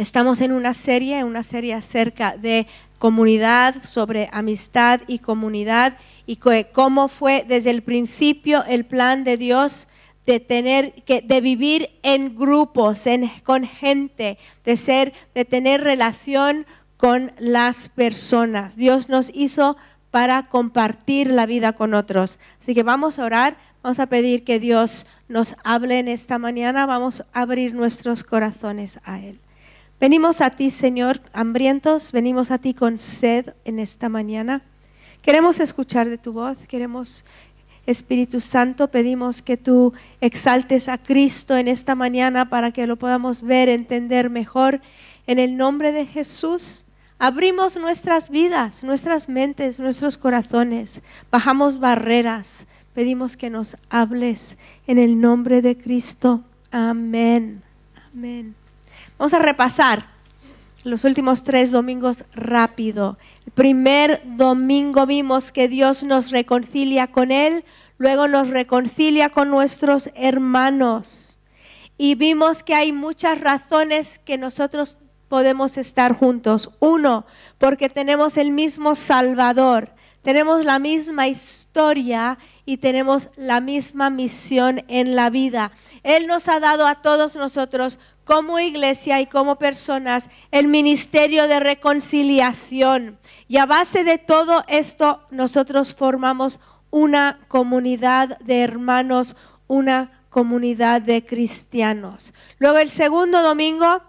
Estamos en una serie, una serie acerca de comunidad, sobre amistad y comunidad y cómo fue desde el principio el plan de Dios de tener que de vivir en grupos, con gente, de ser de tener relación con las personas. Dios nos hizo para compartir la vida con otros. Así que vamos a orar, vamos a pedir que Dios nos hable en esta mañana, vamos a abrir nuestros corazones a Él. Venimos a ti, Señor, hambrientos, venimos a ti con sed en esta mañana. Queremos escuchar de tu voz, queremos, Espíritu Santo, pedimos que tú exaltes a Cristo en esta mañana para que lo podamos ver, entender mejor. En el nombre de Jesús, abrimos nuestras vidas, nuestras mentes, nuestros corazones, bajamos barreras, pedimos que nos hables en el nombre de Cristo. Amén. Amén. Vamos a repasar los últimos tres domingos rápido. El primer domingo vimos que Dios nos reconcilia con Él, luego nos reconcilia con nuestros hermanos. Y vimos que hay muchas razones que nosotros podemos estar juntos. Uno, porque tenemos el mismo Salvador, tenemos la misma historia y tenemos la misma misión en la vida. Él nos ha dado a todos nosotros como iglesia y como personas el ministerio de reconciliación. Y a base de todo esto nosotros formamos una comunidad de hermanos, una comunidad de cristianos. Luego el segundo domingo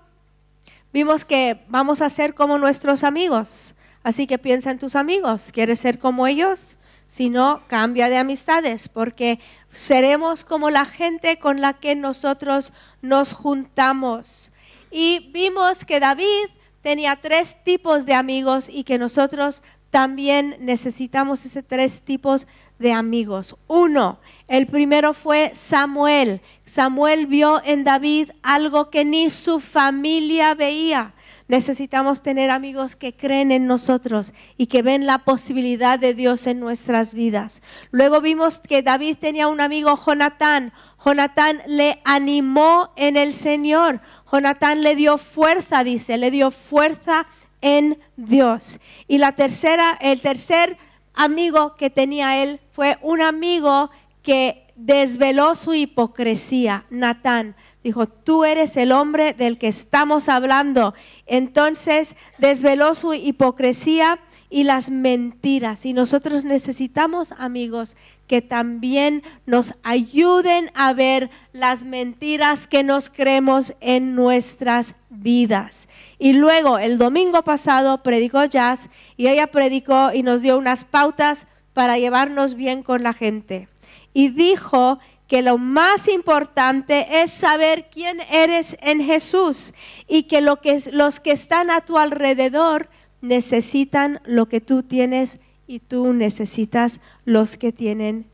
vimos que vamos a ser como nuestros amigos. Así que piensa en tus amigos. ¿Quieres ser como ellos? Si no, cambia de amistades, porque seremos como la gente con la que nosotros nos juntamos. Y vimos que David tenía tres tipos de amigos y que nosotros también necesitamos ese tres tipos de amigos. Uno, el primero fue Samuel. Samuel vio en David algo que ni su familia veía. Necesitamos tener amigos que creen en nosotros y que ven la posibilidad de Dios en nuestras vidas. Luego vimos que David tenía un amigo, Jonatán. Jonatán le animó en el Señor. Jonatán le dio fuerza, dice, le dio fuerza en Dios. Y la tercera, el tercer amigo que tenía él fue un amigo que desveló su hipocresía, Natán dijo, tú eres el hombre del que estamos hablando. Entonces desveló su hipocresía y las mentiras. Y nosotros necesitamos amigos que también nos ayuden a ver las mentiras que nos creemos en nuestras vidas. Y luego el domingo pasado predicó Jazz y ella predicó y nos dio unas pautas para llevarnos bien con la gente. Y dijo que lo más importante es saber quién eres en Jesús y que, lo que los que están a tu alrededor necesitan lo que tú tienes y tú necesitas los que tienen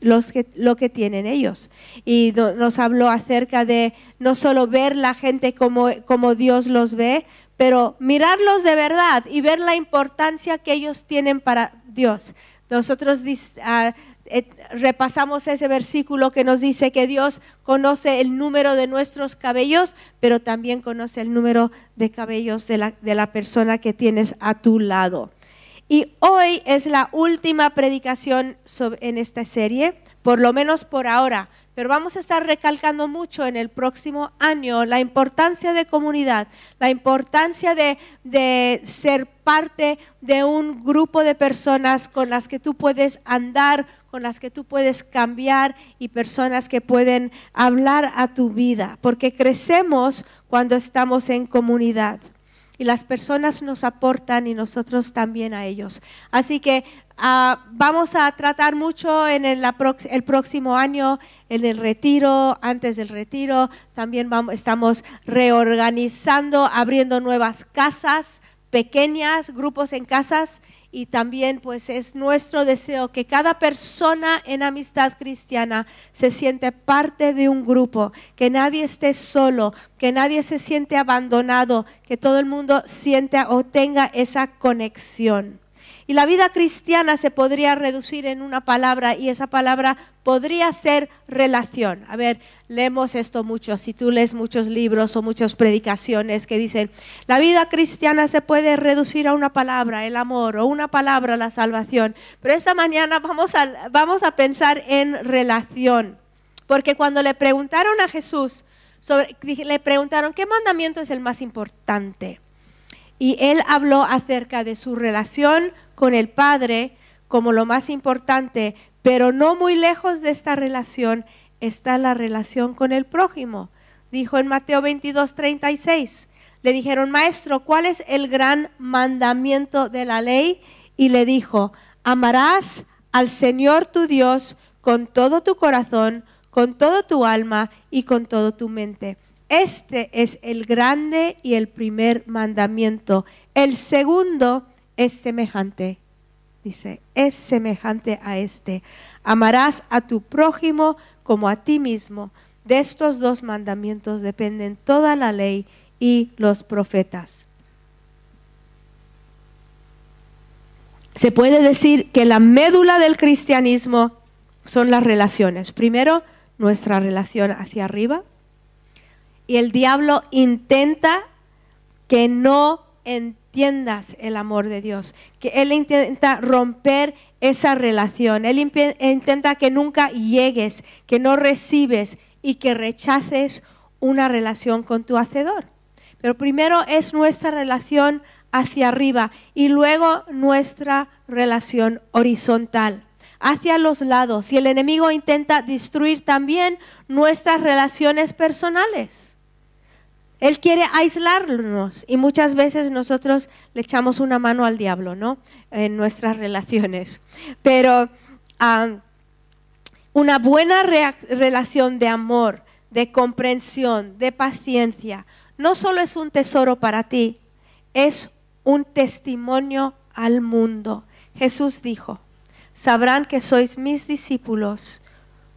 los que, lo que tienen ellos. Y nos habló acerca de no solo ver la gente como, como Dios los ve, pero mirarlos de verdad y ver la importancia que ellos tienen para Dios. Nosotros uh, eh, repasamos ese versículo que nos dice que Dios conoce el número de nuestros cabellos, pero también conoce el número de cabellos de la, de la persona que tienes a tu lado. Y hoy es la última predicación en esta serie, por lo menos por ahora, pero vamos a estar recalcando mucho en el próximo año la importancia de comunidad, la importancia de, de ser parte de un grupo de personas con las que tú puedes andar, con las que tú puedes cambiar y personas que pueden hablar a tu vida, porque crecemos cuando estamos en comunidad y las personas nos aportan y nosotros también a ellos. Así que ah, vamos a tratar mucho en el, próximo año, en el retiro, antes del retiro, también estamos reorganizando, abriendo nuevas casas pequeñas, grupos en casas y también pues es nuestro deseo que cada persona en amistad cristiana se siente parte de un grupo, que nadie esté solo, que nadie se siente abandonado, que todo el mundo sienta o tenga esa conexión. Y la vida cristiana se podría reducir en una palabra y esa palabra podría ser relación. A ver, leemos esto mucho. Si tú lees muchos libros o muchas predicaciones que dicen, la vida cristiana se puede reducir a una palabra, el amor, o una palabra, la salvación. Pero esta mañana vamos a, vamos a pensar en relación. Porque cuando le preguntaron a Jesús, sobre, le preguntaron, ¿qué mandamiento es el más importante? Y él habló acerca de su relación con el Padre como lo más importante, pero no muy lejos de esta relación está la relación con el prójimo. Dijo en Mateo 22, 36. Le dijeron, maestro, ¿cuál es el gran mandamiento de la ley? Y le dijo, amarás al Señor tu Dios con todo tu corazón, con todo tu alma y con todo tu mente. Este es el grande y el primer mandamiento. El segundo es semejante, dice, es semejante a este. Amarás a tu prójimo como a ti mismo. De estos dos mandamientos dependen toda la ley y los profetas. Se puede decir que la médula del cristianismo son las relaciones. Primero, nuestra relación hacia arriba, y el diablo intenta que no entiendas el amor de Dios, que Él intenta romper esa relación, Él intenta que nunca llegues, que no recibes y que rechaces una relación con tu hacedor. Pero primero es nuestra relación hacia arriba y luego nuestra relación horizontal hacia los lados. Y el enemigo intenta destruir también nuestras relaciones personales. Él quiere aislarnos y muchas veces nosotros le echamos una mano al diablo, ¿no? En nuestras relaciones. Pero ah, una buena relación de amor, de comprensión, de paciencia, no solo es un tesoro para ti, es un testimonio al mundo. Jesús dijo, sabrán que sois mis discípulos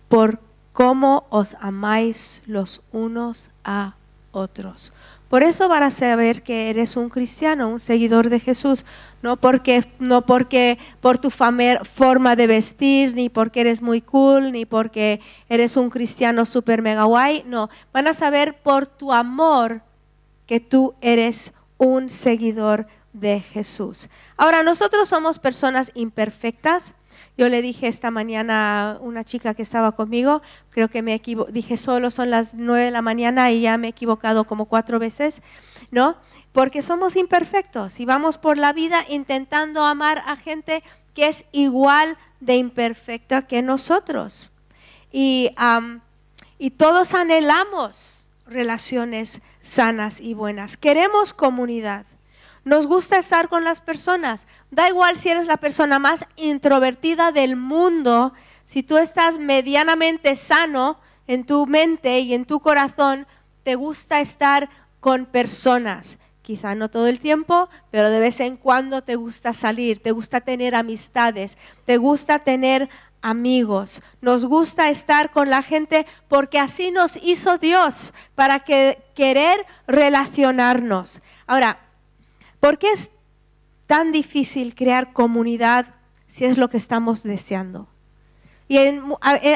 por cómo os amáis los unos a otros. Por eso van a saber que eres un cristiano, un seguidor de Jesús, no porque, no porque por tu forma de vestir, ni porque eres muy cool, ni porque eres un cristiano super mega guay, no, van a saber por tu amor que tú eres un seguidor de Jesús. Ahora, nosotros somos personas imperfectas, yo le dije esta mañana a una chica que estaba conmigo, creo que me equivoqué, dije solo son las nueve de la mañana y ya me he equivocado como cuatro veces, ¿no? Porque somos imperfectos y vamos por la vida intentando amar a gente que es igual de imperfecta que nosotros. Y, y todos anhelamos relaciones sanas y buenas. Queremos comunidad. Nos gusta estar con las personas. Da igual si eres la persona más introvertida del mundo, si tú estás medianamente sano en tu mente y en tu corazón, te gusta estar con personas. Quizá no todo el tiempo, pero de vez en cuando te gusta salir, te gusta tener amistades, te gusta tener amigos. Nos gusta estar con la gente porque así nos hizo Dios para que, querer relacionarnos. Ahora, ¿Por qué es tan difícil crear comunidad si es lo que estamos deseando? Y eh,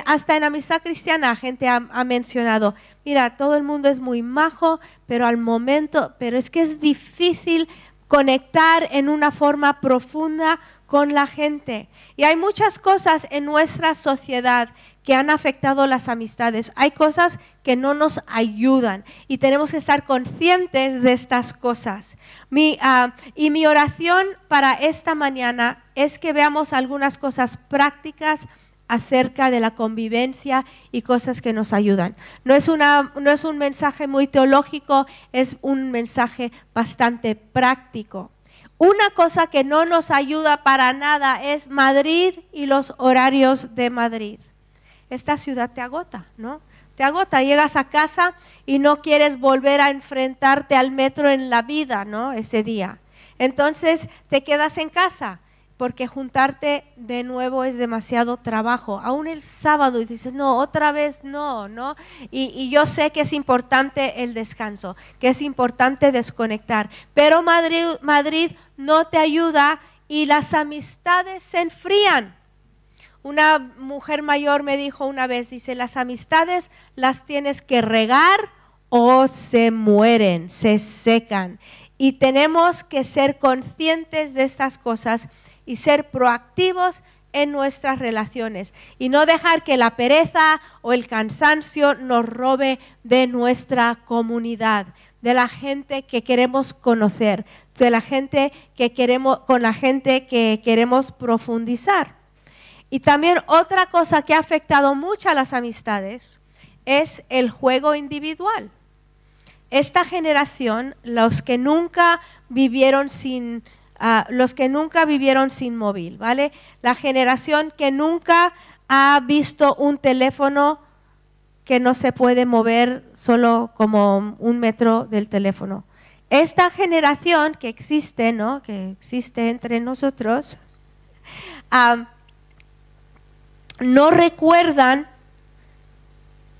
hasta en amistad cristiana gente ha, ha, mencionado, mira, todo el mundo es muy majo, pero al momento, pero es que es difícil conectar en una forma profunda con la gente. Y hay muchas cosas en nuestra sociedad que han afectado las amistades. Hay cosas que no nos ayudan y tenemos que estar conscientes de estas cosas. Ah, y mi oración para esta mañana es que veamos algunas cosas prácticas acerca de la convivencia y cosas que nos ayudan. No es, una, no es un mensaje muy teológico, es un mensaje bastante práctico. Una cosa que no nos ayuda para nada es Madrid y los horarios de Madrid esta ciudad te agota, ¿no? Te agota, llegas a casa y no quieres volver a enfrentarte al metro en la vida, ¿no? Ese día. Entonces te quedas en casa porque juntarte de nuevo es demasiado trabajo. Aún el sábado y dices, no, otra vez no, ¿no? Y, y, yo sé que es importante el descanso, que es importante desconectar, pero Madrid, Madrid no te ayuda y las amistades se enfrían. Una mujer mayor me dijo una vez, dice, las amistades las tienes que regar o se mueren, se secan. Y tenemos que ser conscientes de estas cosas y ser proactivos en nuestras relaciones y no dejar que la pereza o el cansancio nos robe de nuestra comunidad, de la gente que queremos conocer, de la gente que queremos con la gente que queremos profundizar. Y también otra cosa que ha afectado mucho a las amistades es el juego individual. Esta generación, los que nunca vivieron sin los que nunca vivieron sin móvil, ¿vale? La generación que nunca ha visto un teléfono que no se puede mover solo como un metro del teléfono. Esta generación que existe, ¿no? Que existe entre nosotros, no recuerdan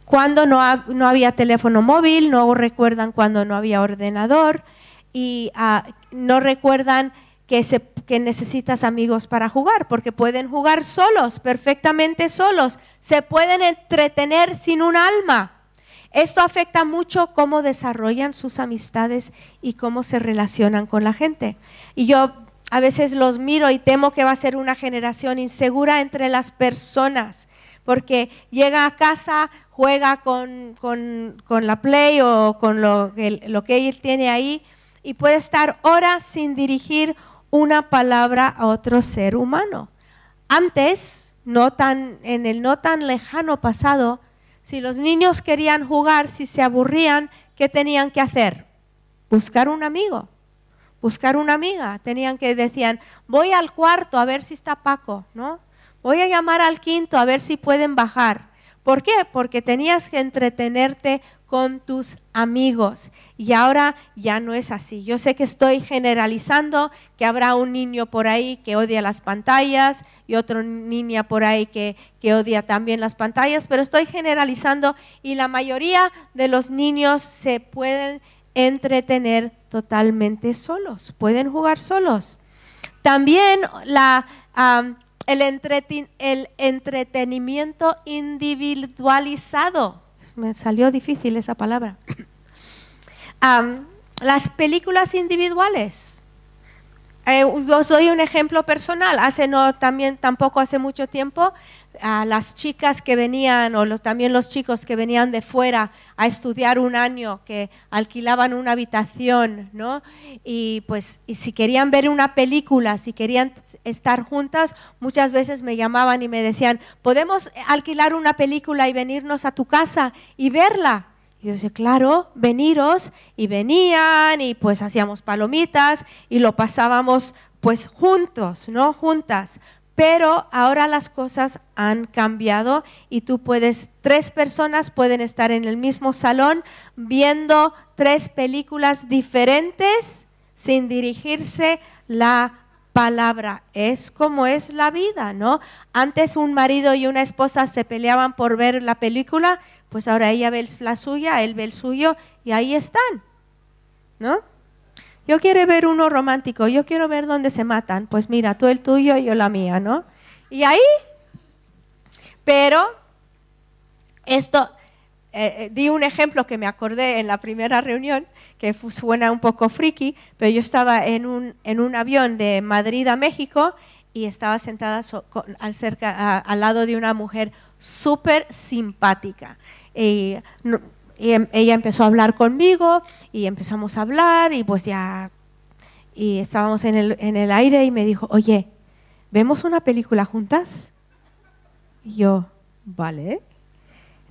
cuando no, había teléfono móvil, no recuerdan cuando no había ordenador y ah, no recuerdan que, que necesitas amigos para jugar, porque pueden jugar solos, perfectamente solos, se pueden entretener sin un alma. Esto afecta mucho cómo desarrollan sus amistades y cómo se relacionan con la gente. Y yo a veces los miro y temo que va a ser una generación insegura entre las personas, porque llega a casa, juega con, la Play o con lo, lo que él tiene ahí y puede estar horas sin dirigir una palabra a otro ser humano. Antes, no tan, en el no tan lejano pasado, si los niños querían jugar, si se aburrían, ¿qué tenían que hacer? Buscar un amigo, buscar una amiga. Tenían que decían, voy al cuarto a ver si está Paco, ¿no? Voy a llamar al quinto a ver si pueden bajar. ¿Por qué? Porque tenías que entretenerte con tus amigos. Y ahora ya no es así. Yo sé que estoy generalizando, que habrá un niño por ahí que odia las pantallas y otro niña por ahí que, que odia también las pantallas, pero estoy generalizando y la mayoría de los niños se pueden entretener totalmente solos, pueden jugar solos. También la, el entretenimiento individualizado me salió difícil esa palabra. las películas individuales. Eh, os doy un ejemplo personal. Hace no también tampoco hace mucho tiempo a las chicas que venían o también los chicos que venían de fuera a estudiar un año que alquilaban una habitación, ¿no? Y pues si querían ver una película, si querían estar juntas, muchas veces me llamaban y me decían, "¿Podemos alquilar una película y venirnos a tu casa y verla?" Y yo decía, claro, veniros. Y venían y pues hacíamos palomitas y lo pasábamos pues juntos, ¿no? Juntas. Pero ahora las cosas han cambiado y tú puedes, tres personas pueden estar en el mismo salón viendo tres películas diferentes sin dirigirse la palabra. Es como es la vida, ¿no? Antes un marido y una esposa se peleaban por ver la película, pues ahora ella ve la suya, él ve el suyo y ahí están, ¿no? Yo quiero ver uno romántico, yo quiero ver dónde se matan, pues mira, tú el tuyo y yo la mía, ¿no? Y ahí, pero esto, eh, eh, di un ejemplo que me acordé en la primera reunión, que suena un poco friki, pero yo estaba en un, en un avión de Madrid a México y estaba sentada al, lado de una mujer súper simpática. Y, em, ella empezó a hablar conmigo y empezamos a hablar y pues ya y estábamos en el, en el aire y me dijo, oye, ¿vemos una película juntas? Y yo, vale.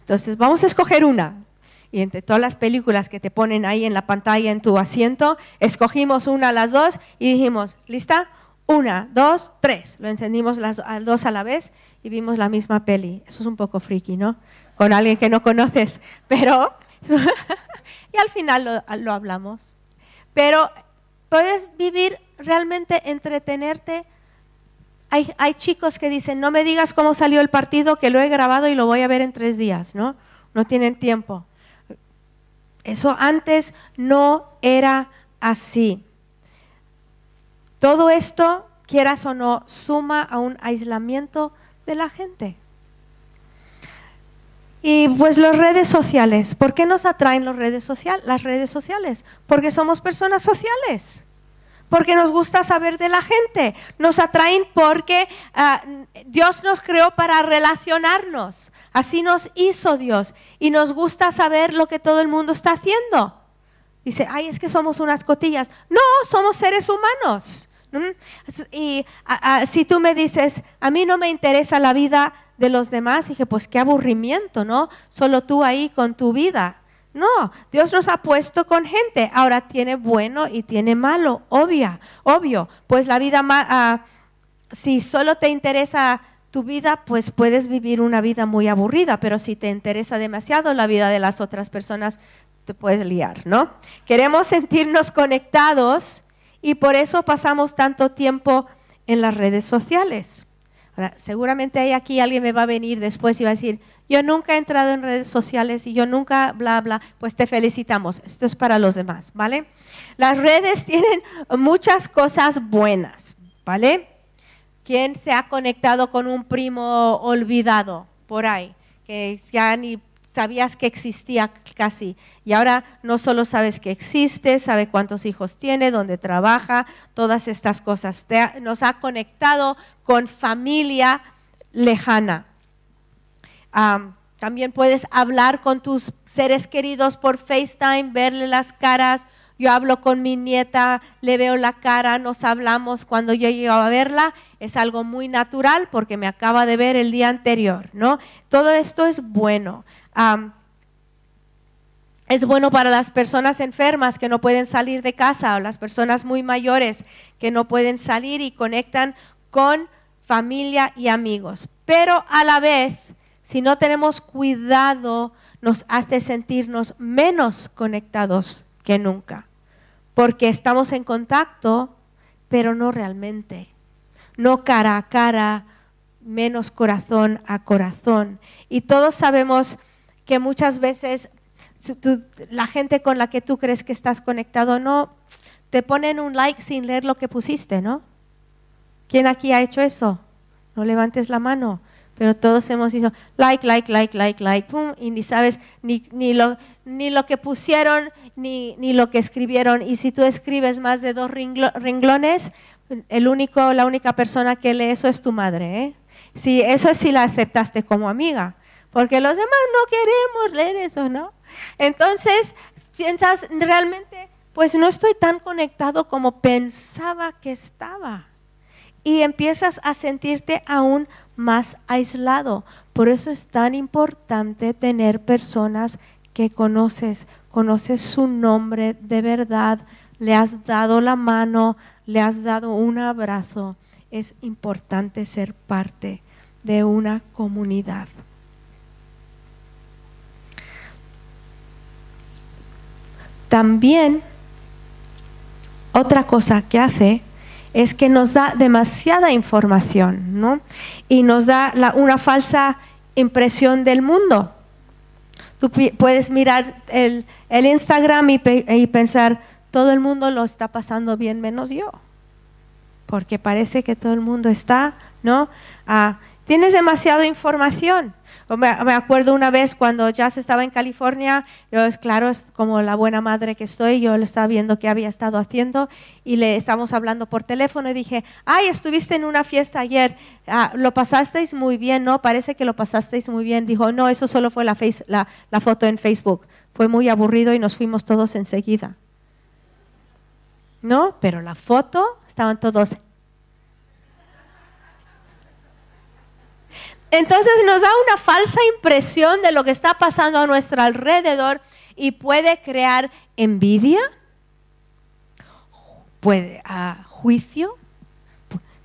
Entonces, vamos a escoger una. Y entre todas las películas que te ponen ahí en la pantalla en tu asiento, escogimos una a las dos y dijimos, ¿lista? Una, dos, tres. Lo encendimos las dos a la vez y vimos la misma peli. Eso es un poco friki, ¿no? Con alguien que no conoces. Pero, y al final lo, hablamos. Pero puedes vivir realmente, entretenerte hay, chicos que dicen, no me digas cómo salió el partido, que lo he grabado y lo voy a ver en tres días, ¿no? No tienen tiempo. Eso antes no era así. Todo esto quieras o no, suma a un aislamiento de la gente. Y pues las redes sociales, ¿por qué nos atraen las redes, sociales? las redes sociales? Porque somos personas sociales, porque nos gusta saber de la gente, nos atraen porque ah, Dios nos creó para relacionarnos, así nos hizo Dios y nos gusta saber lo que todo el mundo está haciendo. Dice, ay, es que somos unas cotillas. No, somos seres humanos. Y si tú me dices, a mí no me interesa la vida de los demás, dije, pues qué aburrimiento, ¿no? Solo tú ahí con tu vida. No, Dios nos ha puesto con gente. Ahora tiene bueno y tiene malo, obvia, obvio. Pues la vida, uh, si solo te interesa tu vida, pues puedes vivir una vida muy aburrida, pero si te interesa demasiado la vida de las otras personas, te puedes liar, ¿no? Queremos sentirnos conectados y por eso pasamos tanto tiempo en las redes sociales seguramente hay aquí alguien me va a venir después y va a decir, yo nunca he entrado en redes sociales y yo nunca, bla, bla, pues te felicitamos. Esto es para los demás, ¿vale? Las redes tienen muchas cosas buenas, ¿vale? ¿Quién se ha conectado con un primo olvidado por ahí? Que ya ni sabías que existía casi. Y ahora no solo sabes que existe, sabe cuántos hijos tiene, dónde trabaja, todas estas cosas. nos ha conectado con familia lejana. también puedes hablar con tus seres queridos por FaceTime, verle las caras. Yo hablo con mi nieta, le veo la cara, nos hablamos cuando yo llego a verla. Es algo muy natural porque me acaba de ver el día anterior, ¿no? Todo esto es bueno es bueno para las personas enfermas que no pueden salir de casa o las personas muy mayores que no pueden salir y conectan con familia y amigos. Pero a la vez, si no tenemos cuidado, nos hace sentirnos menos conectados que nunca. Porque estamos en contacto, pero no realmente. No cara a cara, menos corazón a corazón. Y todos sabemos que muchas veces la gente con la que tú crees que estás conectado no te ponen un like sin leer lo que pusiste, ¿no? ¿Quién aquí ha hecho eso? No levantes la mano. Pero todos hemos dicho like, like, like, like, like, pum, y ni sabes ni, ni, lo, ni lo que pusieron ni, ni lo que escribieron. Y si tú escribes más de dos renglones, el único, la única persona que lee eso es tu madre. ¿eh? Eso es si la aceptaste como amiga porque los demás no queremos leer eso, ¿no? Entonces, piensas realmente, pues no estoy tan conectado como pensaba que estaba. Y empiezas a sentirte aún más aislado. Por eso es tan importante tener personas que conoces, conoces su nombre de verdad, le has dado la mano, le has dado un abrazo. Es importante ser parte de una comunidad. También otra cosa que hace es que nos da demasiada información ¿no? y nos da una falsa impresión del mundo. Tú puedes mirar el, Instagram y, pensar, todo el mundo lo está pasando bien menos yo, porque parece que todo el mundo está, ¿no? Ah, tienes demasiada información. Me, acuerdo una vez cuando Jazz estaba en California, yo, es claro, es como la buena madre que estoy, yo le estaba viendo qué había estado haciendo y le estábamos hablando por teléfono y dije, ay, estuviste en una fiesta ayer, ah, lo pasasteis muy bien, ¿no? Parece que lo pasasteis muy bien. Dijo, no, eso solo fue la, foto en Facebook. Fue muy aburrido y nos fuimos todos enseguida. ¿No? Pero la foto, estaban todos Entonces nos da una falsa impresión de lo que está pasando a nuestro alrededor y puede crear envidia, puede juicio.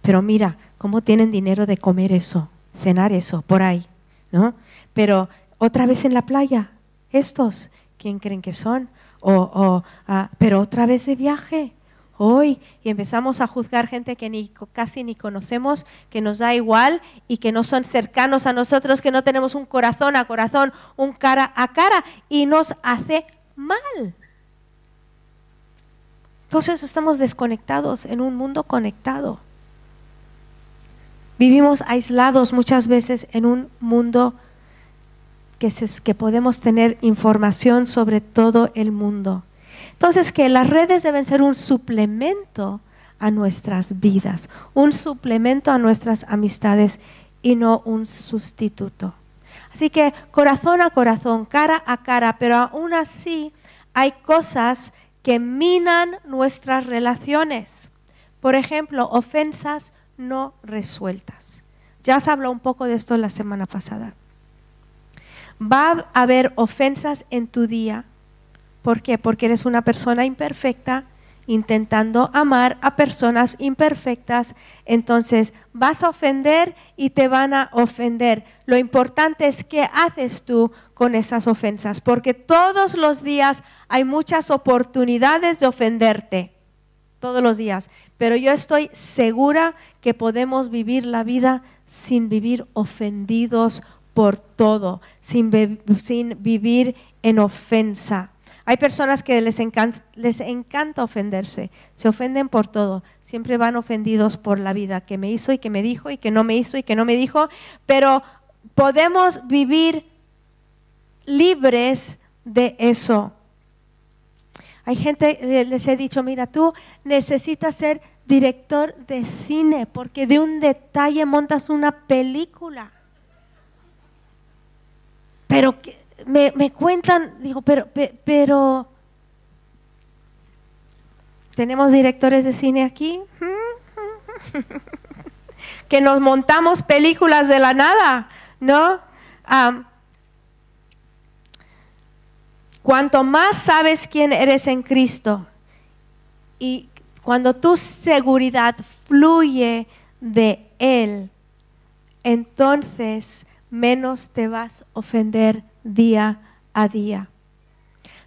Pero mira, ¿cómo tienen dinero de comer eso, cenar eso por ahí? ¿no? Pero otra vez en la playa, estos, ¿quién creen que son? O, ah, pero otra vez de viaje hoy y empezamos a juzgar gente que ni, casi ni conocemos, que nos da igual y que no son cercanos a nosotros, que no tenemos un corazón a corazón, un cara a cara y nos hace mal. Entonces estamos desconectados en un mundo conectado. Vivimos aislados muchas veces en un mundo que, que podemos tener información sobre todo el mundo. Entonces, que las redes deben ser un suplemento a nuestras vidas, un suplemento a nuestras amistades y no un sustituto. Así que corazón a corazón, cara a cara, pero aún así hay cosas que minan nuestras relaciones. Por ejemplo, ofensas no resueltas. Ya se habló un poco de esto la semana pasada. Va a haber ofensas en tu día ¿Por qué? Porque eres una persona imperfecta intentando amar a personas imperfectas, entonces vas a ofender y te van a ofender. Lo importante es qué haces tú con esas ofensas, porque todos los días hay muchas oportunidades de ofenderte, todos los días, pero yo estoy segura que podemos vivir la vida sin vivir ofendidos por todo, sin, sin vivir en ofensa. Hay personas que les encanta, ofenderse, se ofenden por todo, siempre van ofendidos por la vida, que me hizo y que me dijo y que no me hizo y que no me dijo, pero podemos vivir libres de eso. Hay gente, eh, les he dicho, mira, tú necesitas ser director de cine porque de un detalle montas una película. Pero me, me cuentan, digo, pero, pero, ¿tenemos directores de cine aquí? que nos montamos películas de la nada, ¿no? cuanto más sabes quién eres en Cristo y cuando tu seguridad fluye de Él, entonces menos te vas a ofender día a día.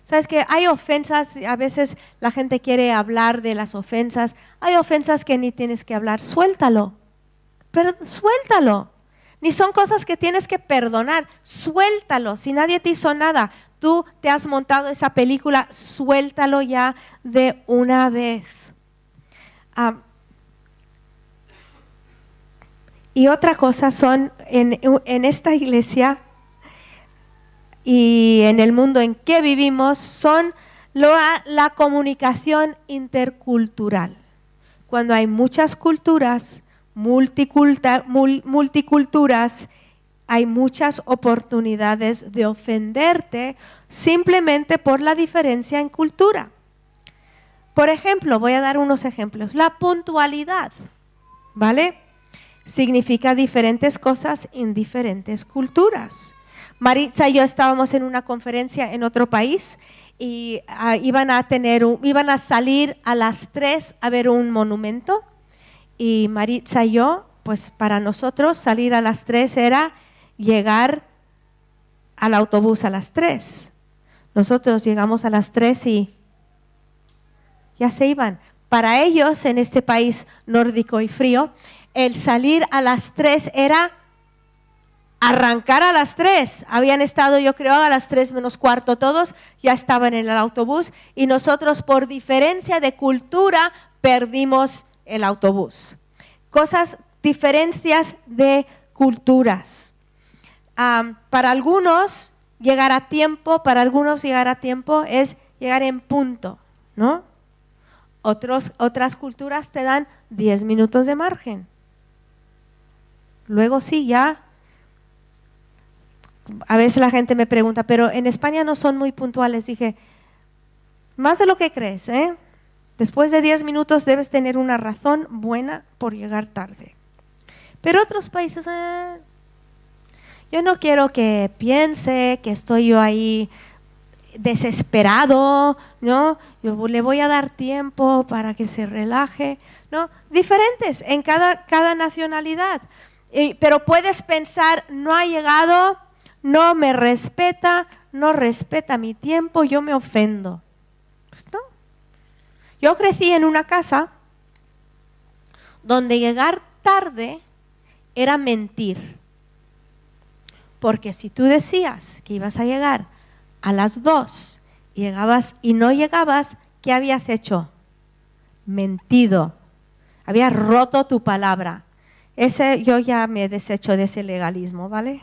Sabes que hay ofensas, a veces la gente quiere hablar de las ofensas, hay ofensas que ni tienes que hablar, suéltalo, pero suéltalo. Ni son cosas que tienes que perdonar, suéltalo. Si nadie te hizo nada, tú te has montado esa película, suéltalo ya de una vez. Ah, y otra cosa son, en, esta iglesia y en el mundo en que vivimos son la, comunicación intercultural. Cuando hay muchas culturas, multiculturas, hay muchas oportunidades de ofenderte simplemente por la diferencia en cultura. Por ejemplo, voy a dar unos ejemplos. La puntualidad, ¿vale? Significa diferentes cosas en diferentes culturas. Maritza y yo estábamos en una conferencia en otro país y ah, iban a tener iban a salir a las 3 a ver un monumento y Maritza y yo, pues para nosotros salir a las 3 era llegar al autobús a las 3. Nosotros llegamos a las 3 y ya se iban. Para ellos, en este país nórdico y frío, el salir a las 3 era arrancar a las tres. Habían estado, yo creo, a las tres menos cuarto todos, ya estaban en el autobús y nosotros por diferencia de cultura perdimos el autobús. Cosas, diferencias de culturas. para algunos llegar a tiempo, para algunos llegar a tiempo es llegar en punto, ¿no? Otros, otras culturas te dan 10 minutos de margen. Luego sí, ya a veces la gente me pregunta, pero en España no son muy puntuales. Dije, más de lo que crees, ¿eh? Después de 10 minutos debes tener una razón buena por llegar tarde. Pero otros países, eh, yo no quiero que piense que estoy yo ahí desesperado, ¿no? Yo le voy a dar tiempo para que se relaje, ¿no? Diferentes en cada, cada nacionalidad. Pero puedes pensar, no ha llegado, no me respeta, no respeta mi tiempo, yo me ofendo. Pues. Yo crecí en una casa donde llegar tarde era mentir. Porque si tú decías que ibas a llegar a las dos llegabas y no llegabas, ¿qué habías hecho? Mentido. Habías roto tu palabra. Ese, yo ya me desecho de ese legalismo, ¿vale?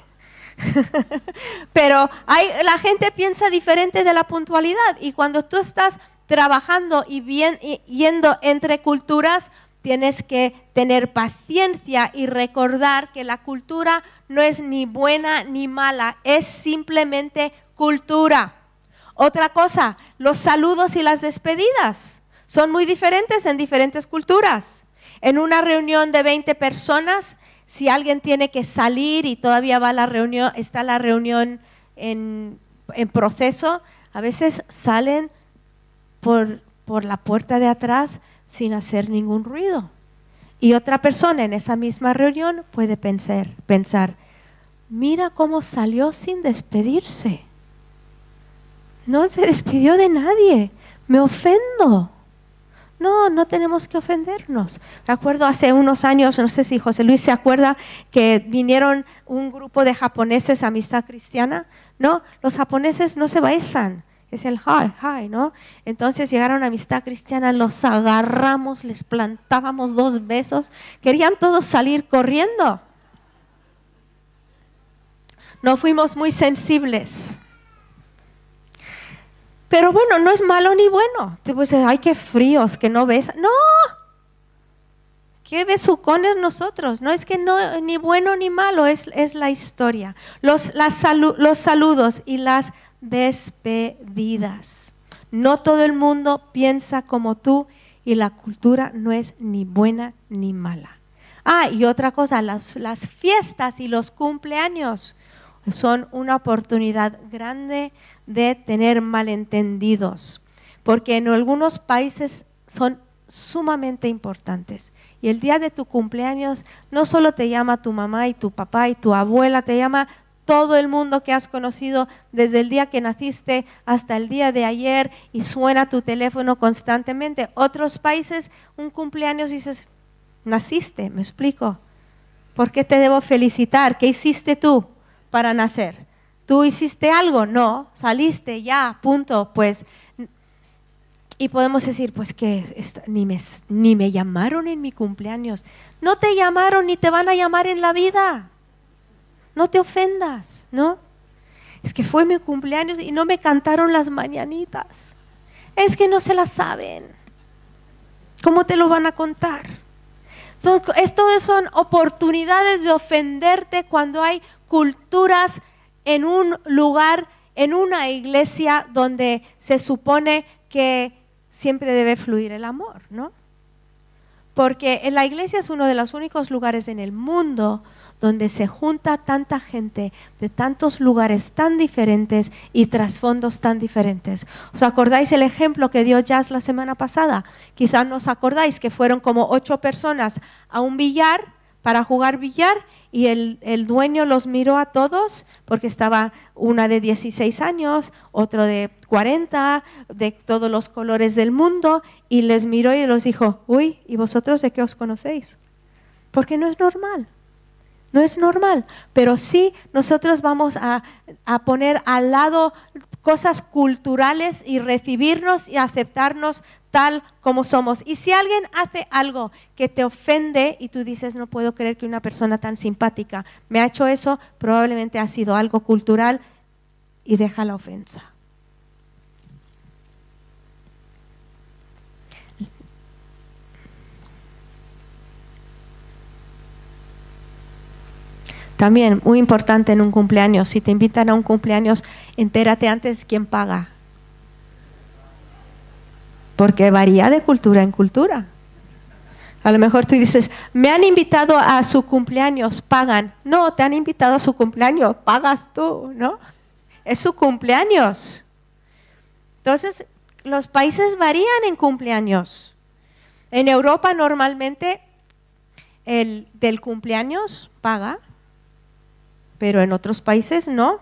Pero hay, la gente piensa diferente de la puntualidad y cuando tú estás trabajando y, bien, y yendo entre culturas, tienes que tener paciencia y recordar que la cultura no es ni buena ni mala, es simplemente cultura. Otra cosa, los saludos y las despedidas son muy diferentes en diferentes culturas. En una reunión de 20 personas, si alguien tiene que salir y todavía va la reunión, está la reunión en, proceso, a veces salen por, por la puerta de atrás sin hacer ningún ruido. Y otra persona en esa misma reunión puede pensar, pensar, mira cómo salió sin despedirse. No se despidió de nadie. Me ofendo. No, no tenemos que ofendernos. Me acuerdo hace unos años, no sé si José Luis se acuerda, que vinieron un grupo de japoneses a Amistad Cristiana. No, los japoneses no se besan. Es el hi, hi, ¿no? Entonces llegaron a Amistad Cristiana, los agarramos, les plantábamos dos besos. Querían todos salir corriendo. No fuimos muy sensibles. Pero bueno, no es malo ni bueno. Pues, ay, qué fríos, que no ves. No. ¿Qué besucones nosotros? No es que no, ni bueno ni malo, es, es la historia. Los, los saludos y las despedidas. No todo el mundo piensa como tú y la cultura no es ni buena ni mala. Ah, y otra cosa, las, las fiestas y los cumpleaños son una oportunidad grande de tener malentendidos, porque en algunos países son sumamente importantes. Y el día de tu cumpleaños no solo te llama tu mamá y tu papá y tu abuela, te llama todo el mundo que has conocido desde el día que naciste hasta el día de ayer y suena tu teléfono constantemente. Otros países, un cumpleaños dices, naciste, me explico. ¿Por qué te debo felicitar? ¿Qué hiciste tú para nacer? ¿Tú hiciste algo? No, saliste ya, punto. Pues, y podemos decir, pues que ni me, ni me llamaron en mi cumpleaños. No te llamaron ni te van a llamar en la vida. No te ofendas, ¿no? Es que fue mi cumpleaños y no me cantaron las mañanitas. Es que no se las saben. ¿Cómo te lo van a contar? Esto son oportunidades de ofenderte cuando hay culturas en un lugar, en una iglesia donde se supone que siempre debe fluir el amor, ¿no? Porque en la iglesia es uno de los únicos lugares en el mundo donde se junta tanta gente de tantos lugares tan diferentes y trasfondos tan diferentes. ¿Os acordáis el ejemplo que dio Jazz la semana pasada? Quizás no os acordáis que fueron como ocho personas a un billar para jugar billar y el, dueño los miró a todos porque estaba una de 16 años, otro de 40, de todos los colores del mundo y les miró y les dijo, uy, ¿y vosotros de qué os conocéis? Porque no es normal. No es normal, pero sí nosotros vamos a, a poner al lado cosas culturales y recibirnos y aceptarnos tal como somos. Y si alguien hace algo que te ofende y tú dices, no puedo creer que una persona tan simpática me ha hecho eso, probablemente ha sido algo cultural y deja la ofensa. También muy importante en un cumpleaños, si te invitan a un cumpleaños, entérate antes quién paga. Porque varía de cultura en cultura. A lo mejor tú dices, me han invitado a su cumpleaños, pagan. No, te han invitado a su cumpleaños, pagas tú, ¿no? Es su cumpleaños. Entonces, los países varían en cumpleaños. En Europa normalmente el del cumpleaños paga pero en otros países no.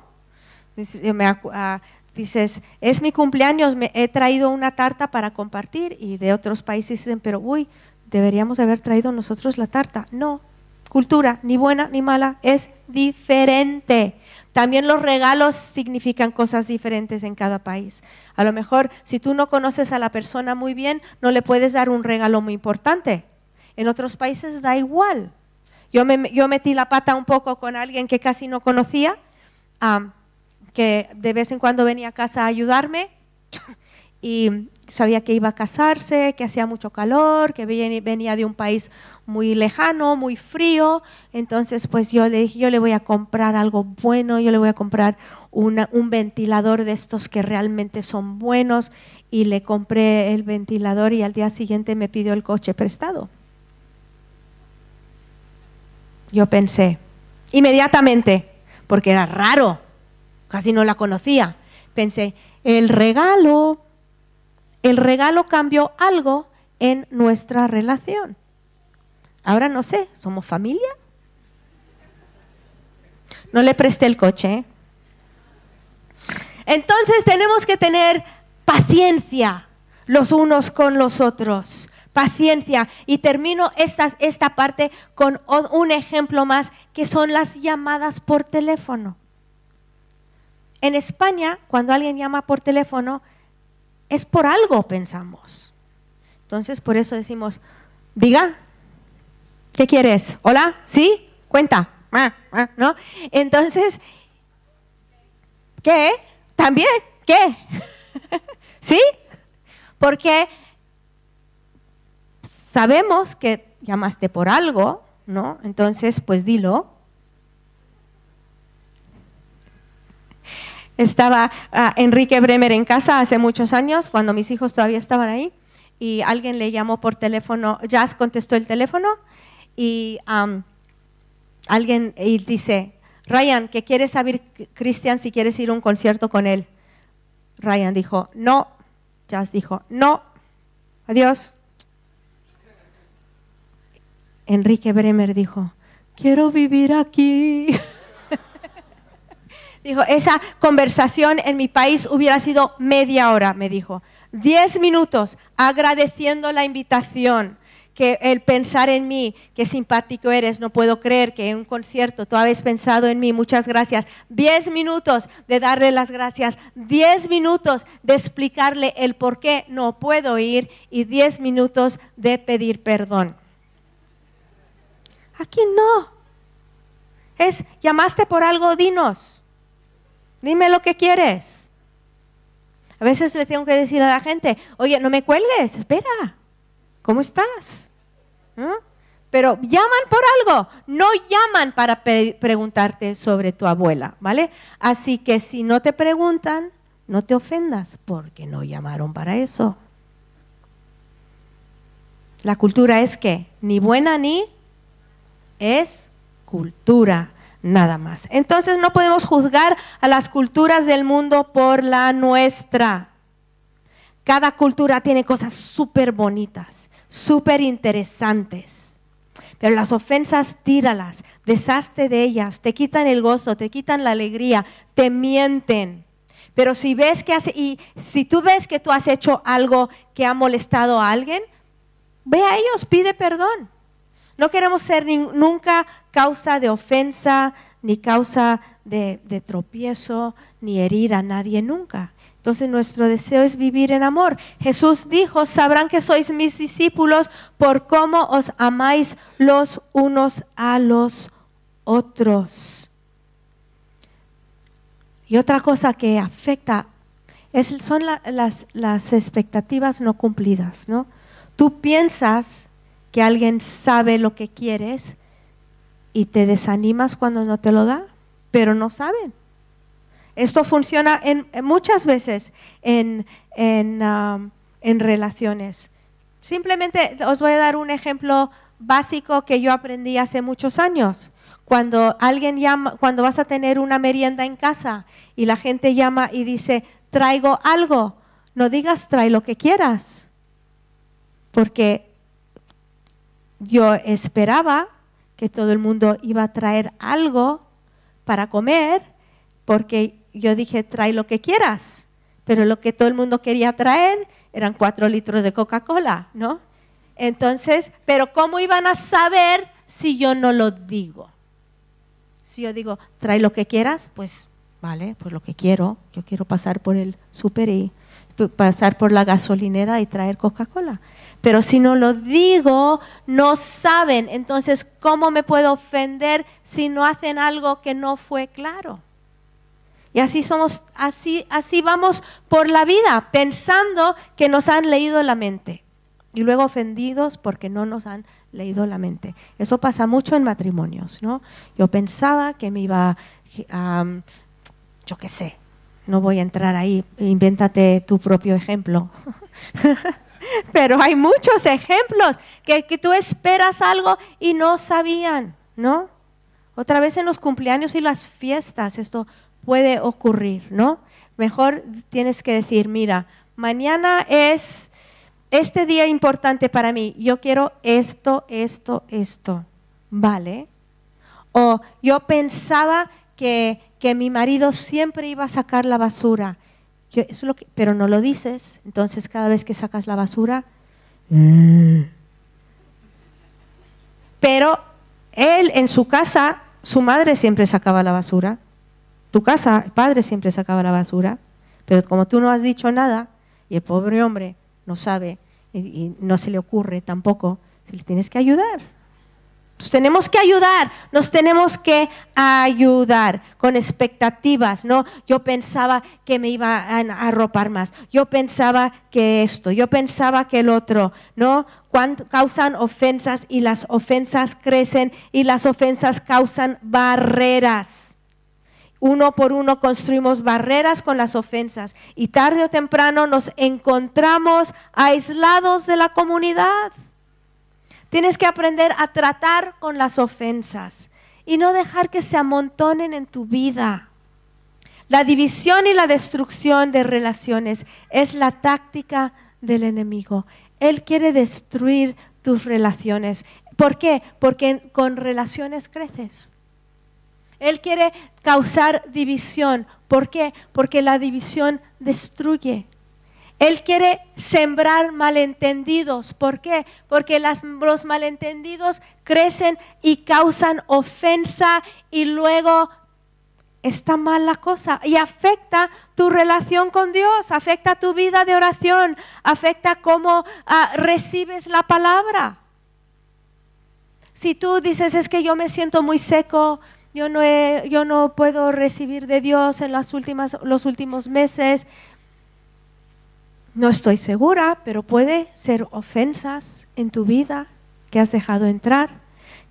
Ah, dices, es mi cumpleaños, me he traído una tarta para compartir y de otros países dicen, pero uy, deberíamos haber traído nosotros la tarta. No, cultura, ni buena ni mala, es diferente. También los regalos significan cosas diferentes en cada país. A lo mejor si tú no conoces a la persona muy bien, no le puedes dar un regalo muy importante. En otros países da igual. Yo, me, yo metí la pata un poco con alguien que casi no conocía, que de vez en cuando venía a casa a ayudarme y sabía que iba a casarse, que hacía mucho calor, que venía de un país muy lejano, muy frío. Entonces, pues yo le dije, yo le voy a comprar algo bueno, yo le voy a comprar un ventilador de estos que realmente son buenos. Y le compré el ventilador y al día siguiente me pidió el coche prestado. Yo pensé, inmediatamente, porque era raro, casi no la conocía, pensé, el regalo el regalo cambió algo en nuestra relación. Ahora no sé, ¿somos familia? No le presté el coche. ¿eh? Entonces tenemos que tener paciencia los unos con los otros. Paciencia. Y termino esta, esta parte con un ejemplo más, que son las llamadas por teléfono. En España, cuando alguien llama por teléfono, es por algo, pensamos. Entonces, por eso decimos, diga, ¿qué quieres? ¿Hola? ¿Sí? Cuenta. ¿No? Entonces, ¿qué? ¿También? ¿Qué? ¿Sí? Porque sabemos que llamaste por algo, ¿no? Entonces, pues dilo. Estaba ah, Enrique Bremer en casa hace muchos años, cuando mis hijos todavía estaban ahí, y alguien le llamó por teléfono, Jazz contestó el teléfono y alguien y dice, Ryan, ¿qué quieres saber, Cristian, si quieres ir a un concierto con él? Ryan dijo, no. Jazz dijo, no. Adiós. Enrique Bremer dijo, quiero vivir aquí. Dijo, esa conversación en mi país hubiera sido media hora, me dijo. Diez minutos agradeciendo la invitación, que el pensar en mí, qué simpático eres, no puedo creer que en un concierto tú habéis pensado en mí, muchas gracias. Diez minutos de darle las gracias, diez minutos de explicarle el por qué no puedo ir y diez minutos de pedir perdón. Aquí no. Es, llamaste por algo, dinos. Dime lo que quieres. A veces le tengo que decir a la gente, oye, no me cuelgues, espera, ¿cómo estás? Pero llaman por algo, no llaman para preguntarte sobre tu abuela, ¿vale? Así que si no te preguntan, no te ofendas, porque no llamaron para eso. La cultura es que ni buena ni es cultura nada más. Entonces no podemos juzgar a las culturas del mundo por la nuestra. Cada cultura tiene cosas súper bonitas, súper interesantes. Pero las ofensas, tíralas, deshazte de ellas, te quitan el gozo, te quitan la alegría, te mienten. Pero si ves que hace, y si tú ves que tú has hecho algo que ha molestado a alguien, ve a ellos, pide perdón. No queremos ser nunca causa de ofensa, ni causa de, tropiezo, ni herir a nadie nunca. Entonces nuestro deseo es vivir en amor. Jesús dijo, sabrán que sois mis discípulos por cómo os amáis los unos a los otros. Y otra cosa que afecta es, son las, las, expectativas no cumplidas. ¿no? Tú piensas que alguien sabe lo que quieres y te desanimas cuando no te lo da, pero no saben. Esto funciona en, muchas veces en, um, en, relaciones. Simplemente os voy a dar un ejemplo básico que yo aprendí hace muchos años. Cuando alguien llama, cuando vas a tener una merienda en casa y la gente llama y dice, traigo algo, no digas trae lo que quieras, porque yo esperaba que todo el mundo iba a traer algo para comer, porque yo dije, trae lo que quieras, pero lo que todo el mundo quería traer eran cuatro litros de Coca-Cola, ¿no? Entonces, pero ¿cómo iban a saber si yo no lo digo? Si yo digo, trae lo que quieras, pues vale, pues lo que quiero, yo quiero pasar por el súper y pasar por la gasolinera y traer Coca-Cola. Pero si no lo digo, no saben. Entonces, ¿cómo me puedo ofender si no hacen algo que no fue claro? Y así somos, así, así vamos por la vida, pensando que nos han leído la mente. Y luego ofendidos porque no nos han leído la mente. Eso pasa mucho en matrimonios, ¿no? Yo pensaba que me iba a, yo qué sé, no voy a entrar ahí, invéntate tu propio ejemplo. Pero hay muchos ejemplos que, tú esperas algo y no sabían, ¿no? Otra vez en los cumpleaños y las fiestas esto puede ocurrir, ¿no? Mejor tienes que decir, mira, mañana es este día importante para mí, yo quiero esto, esto, esto, ¿vale? O yo pensaba que, que mi marido siempre iba a sacar la basura pero no lo dices, entonces cada vez que sacas la basura, pero él en su casa, su madre siempre sacaba la basura, tu casa, el padre siempre sacaba la basura, pero como tú no has dicho nada y el pobre hombre no sabe y, y no se le ocurre tampoco, le tienes que ayudar. Nos tenemos que ayudar, nos tenemos que ayudar con expectativas, ¿no? Yo pensaba que me iba a arropar más, yo pensaba que esto, yo pensaba que el otro, ¿no? Cuando causan ofensas y las ofensas crecen y las ofensas causan barreras. Uno por uno construimos barreras con las ofensas y tarde o temprano nos encontramos aislados de la comunidad. Tienes que aprender a tratar con las ofensas y no dejar que se amontonen en tu vida. La división y la destrucción de relaciones es la táctica del enemigo. Él quiere destruir tus relaciones. ¿Por qué? Porque con relaciones creces. Él quiere causar división. ¿Por qué? Porque la división destruye. Él quiere sembrar malentendidos. ¿Por qué? Porque los malentendidos crecen y causan ofensa y luego está mal la cosa y afecta tu relación con Dios, afecta tu vida de oración, afecta cómo ah, recibes la palabra. Si tú dices es que yo me siento muy seco, yo no, yo no puedo recibir de Dios en los últimos meses, no estoy segura, pero puede ser ofensas en tu vida que has dejado entrar.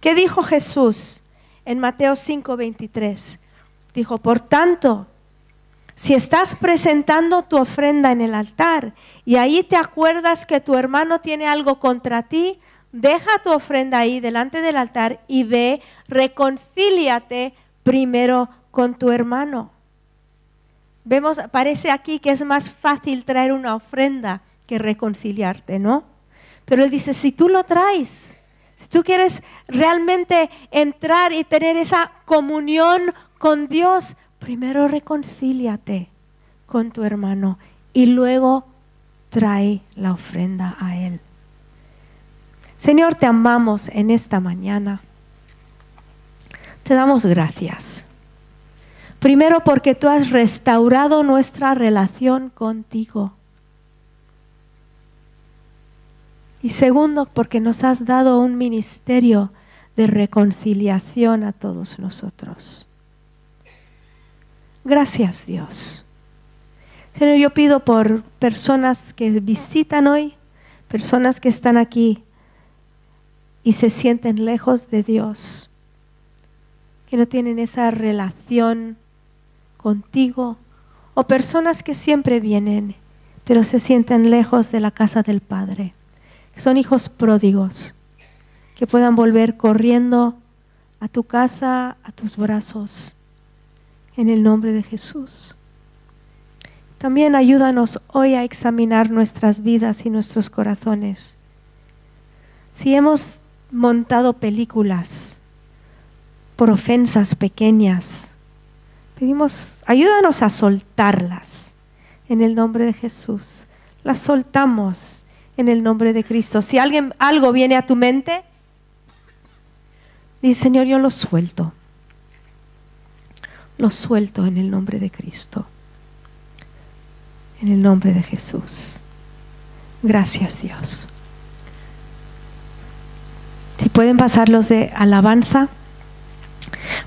¿Qué dijo Jesús en Mateo 5:23? Dijo, por tanto, si estás presentando tu ofrenda en el altar y ahí te acuerdas que tu hermano tiene algo contra ti, deja tu ofrenda ahí delante del altar y ve, reconcíliate primero con tu hermano. Vemos, parece aquí que es más fácil traer una ofrenda que reconciliarte, ¿no? Pero él dice, si tú lo traes, si tú quieres realmente entrar y tener esa comunión con Dios, primero reconcíliate con tu hermano y luego trae la ofrenda a Él. Señor, te amamos en esta mañana. Te damos gracias. Primero porque tú has restaurado nuestra relación contigo. Y segundo porque nos has dado un ministerio de reconciliación a todos nosotros. Gracias Dios. Señor, yo pido por personas que visitan hoy, personas que están aquí y se sienten lejos de Dios, que no tienen esa relación contigo, o personas que siempre vienen, pero se sienten lejos de la casa del Padre, son hijos pródigos, que puedan volver corriendo a tu casa, a tus brazos, en el nombre de Jesús. También ayúdanos hoy a examinar nuestras vidas y nuestros corazones. Si hemos montado películas por ofensas pequeñas, Pedimos, ayúdanos a soltarlas en el nombre de Jesús. Las soltamos en el nombre de Cristo. Si alguien algo viene a tu mente, dice, Señor, yo lo suelto. Lo suelto en el nombre de Cristo. En el nombre de Jesús. Gracias, Dios. pueden pasar los de alabanza.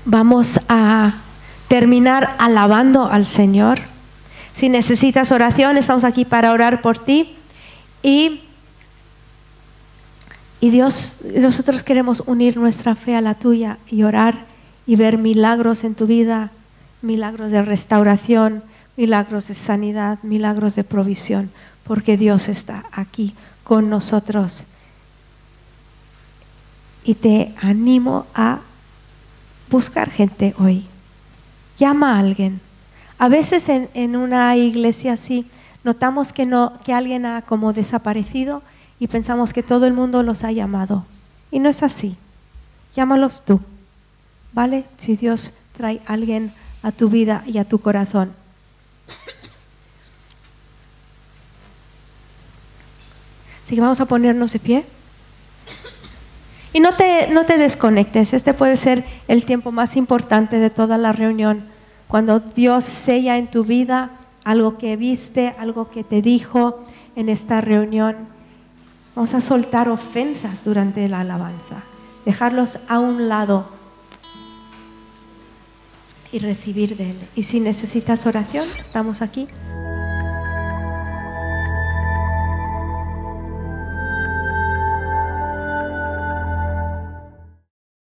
Vamos a terminar alabando al Señor. Si necesitas oración, estamos aquí para orar por ti. Y, y Dios, nosotros queremos unir nuestra fe a la tuya y orar y ver milagros en tu vida, milagros de restauración, milagros de sanidad, milagros de provisión, porque Dios está aquí con nosotros. Y te animo a buscar gente hoy. Llama a alguien. A veces en, en una iglesia así notamos que, no, que alguien ha como desaparecido y pensamos que todo el mundo los ha llamado. Y no es así. Llámalos tú. ¿Vale? Si Dios trae a alguien a tu vida y a tu corazón. Así que vamos a ponernos de pie. Y no te, no te desconectes, este puede ser el tiempo más importante de toda la reunión, cuando Dios sella en tu vida algo que viste, algo que te dijo en esta reunión. Vamos a soltar ofensas durante la alabanza, dejarlos a un lado y recibir de Él. Y si necesitas oración, estamos aquí